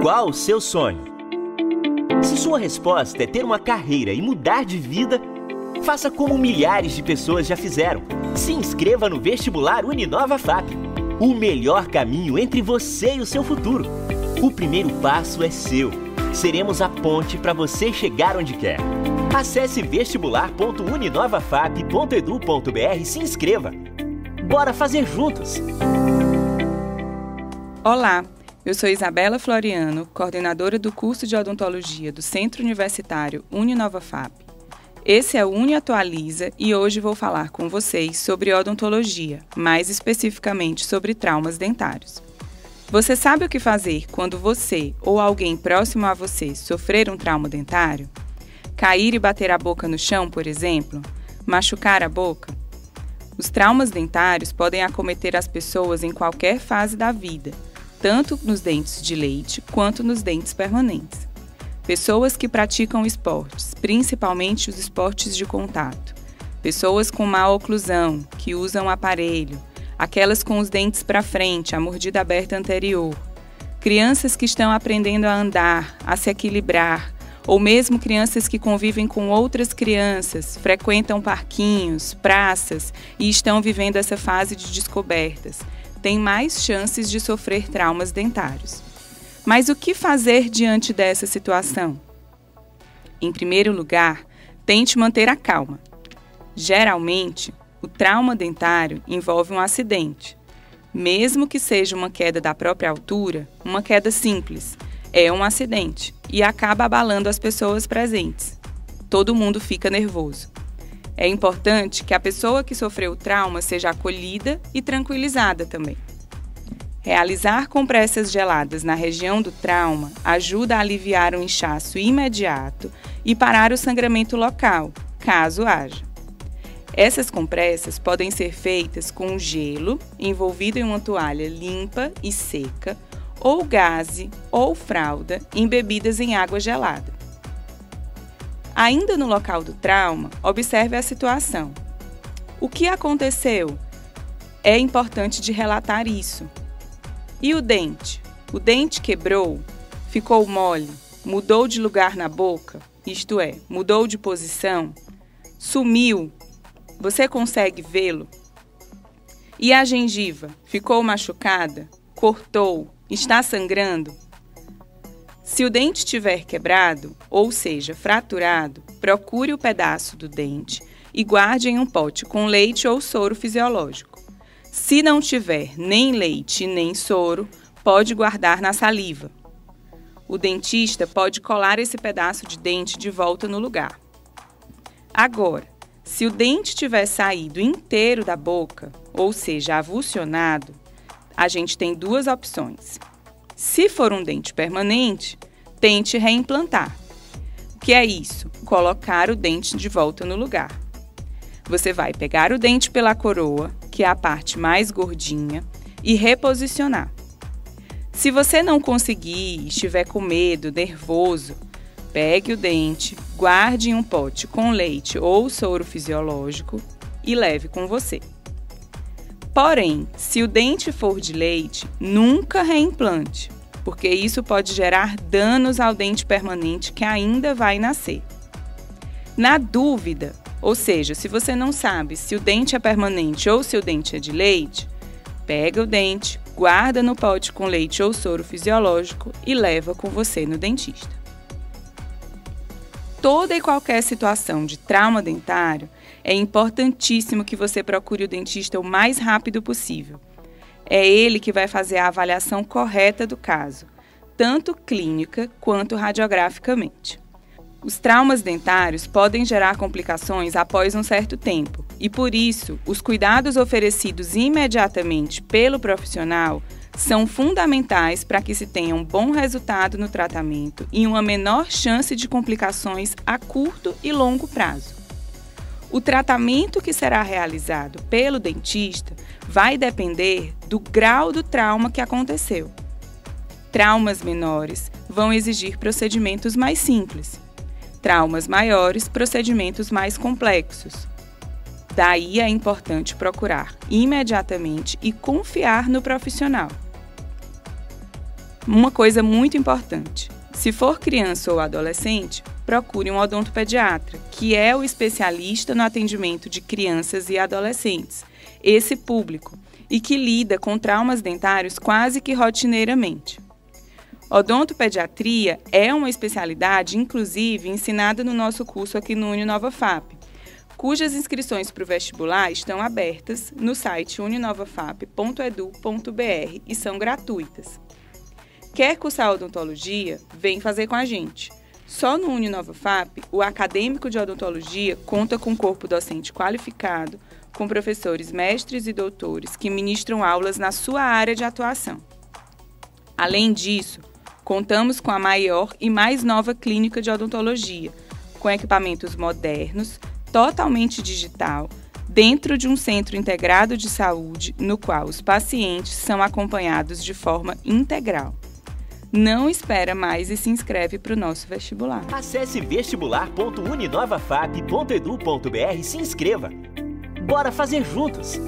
Qual o seu sonho? Se sua resposta é ter uma carreira e mudar de vida, faça como milhares de pessoas já fizeram. Se inscreva no vestibular Uninova FAP. O melhor caminho entre você e o seu futuro. O primeiro passo é seu. Seremos a ponte para você chegar onde quer. Acesse vestibular.uninovafap.edu.br e se inscreva. Bora fazer juntos! Olá, eu sou Isabela Floriano, coordenadora do curso de odontologia do Centro Universitário Uninova FAP. Esse é o Uni Atualiza e hoje vou falar com vocês sobre odontologia, mais especificamente sobre traumas dentários. Você sabe o que fazer quando você ou alguém próximo a você sofrer um trauma dentário? Cair e bater a boca no chão, por exemplo? Machucar a boca? Os traumas dentários podem acometer as pessoas em qualquer fase da vida tanto nos dentes de leite quanto nos dentes permanentes. Pessoas que praticam esportes, principalmente os esportes de contato. Pessoas com má oclusão, que usam aparelho. Aquelas com os dentes para frente, a mordida aberta anterior. Crianças que estão aprendendo a andar, a se equilibrar, ou mesmo crianças que convivem com outras crianças, frequentam parquinhos, praças e estão vivendo essa fase de descobertas têm mais chances de sofrer traumas dentários. Mas o que fazer diante dessa situação? Em primeiro lugar, tente manter a calma. Geralmente, o trauma dentário envolve um acidente. Mesmo que seja uma queda da própria altura, uma queda simples, é um acidente e acaba abalando as pessoas presentes. Todo mundo fica nervoso. É importante que a pessoa que sofreu o trauma seja acolhida e tranquilizada também. Realizar compressas geladas na região do trauma ajuda a aliviar o inchaço imediato e parar o sangramento local, caso haja. Essas compressas podem ser feitas com gelo envolvido em uma toalha limpa e seca, ou gaze ou fralda embebidas em água gelada. Ainda no local do trauma, observe a situação. O que aconteceu? É importante de relatar isso. E o dente? O dente quebrou? Ficou mole? Mudou de lugar na boca? Isto é, mudou de posição? Sumiu? Você consegue vê-lo? E a gengiva? Ficou machucada? Cortou? Está sangrando? Se o dente tiver quebrado, ou seja, fraturado, procure o pedaço do dente e guarde em um pote com leite ou soro fisiológico. Se não tiver nem leite nem soro, pode guardar na saliva. O dentista pode colar esse pedaço de dente de volta no lugar. Agora, se o dente tiver saído inteiro da boca, ou seja, avulsionado, a gente tem duas opções. Se for um dente permanente, tente reimplantar. O que é isso? Colocar o dente de volta no lugar. Você vai pegar o dente pela coroa, que é a parte mais gordinha, e reposicionar. Se você não conseguir, estiver com medo, nervoso, pegue o dente, guarde em um pote com leite ou soro fisiológico e leve com você. Porém, se o dente for de leite, nunca reimplante, porque isso pode gerar danos ao dente permanente que ainda vai nascer. Na dúvida, ou seja, se você não sabe se o dente é permanente ou se o dente é de leite, pega o dente, guarda no pote com leite ou soro fisiológico e leva com você no dentista. Toda e qualquer situação de trauma dentário é importantíssimo que você procure o dentista o mais rápido possível. É ele que vai fazer a avaliação correta do caso, tanto clínica quanto radiograficamente. Os traumas dentários podem gerar complicações após um certo tempo, e por isso, os cuidados oferecidos imediatamente pelo profissional são fundamentais para que se tenha um bom resultado no tratamento e uma menor chance de complicações a curto e longo prazo. O tratamento que será realizado pelo dentista vai depender do grau do trauma que aconteceu. Traumas menores vão exigir procedimentos mais simples. Traumas maiores, procedimentos mais complexos. Daí é importante procurar imediatamente e confiar no profissional. uma coisa muito importante. Se for criança ou adolescente, procure um odontopediatra, que é o especialista no atendimento de crianças e adolescentes, esse público, e que lida com traumas dentários quase que rotineiramente. Odontopediatria é uma especialidade, inclusive, ensinada no nosso curso aqui no Uninova FAP, cujas inscrições para o vestibular estão abertas no site uninovafap.edu.br e são gratuitas. Quer cursar odontologia? Vem fazer com a gente. Só no Uninova FAP, o acadêmico de odontologia conta com corpo docente qualificado, com professores mestres e doutores que ministram aulas na sua área de atuação. Além disso, Contamos com a maior e mais nova clínica de odontologia, com equipamentos modernos, totalmente digital, dentro de um centro integrado de saúde, no qual os pacientes são acompanhados de forma integral. Não espera mais e se inscreve para o nosso vestibular. Acesse vestibular.uninovafap.edu.br e se inscreva. Bora fazer juntos!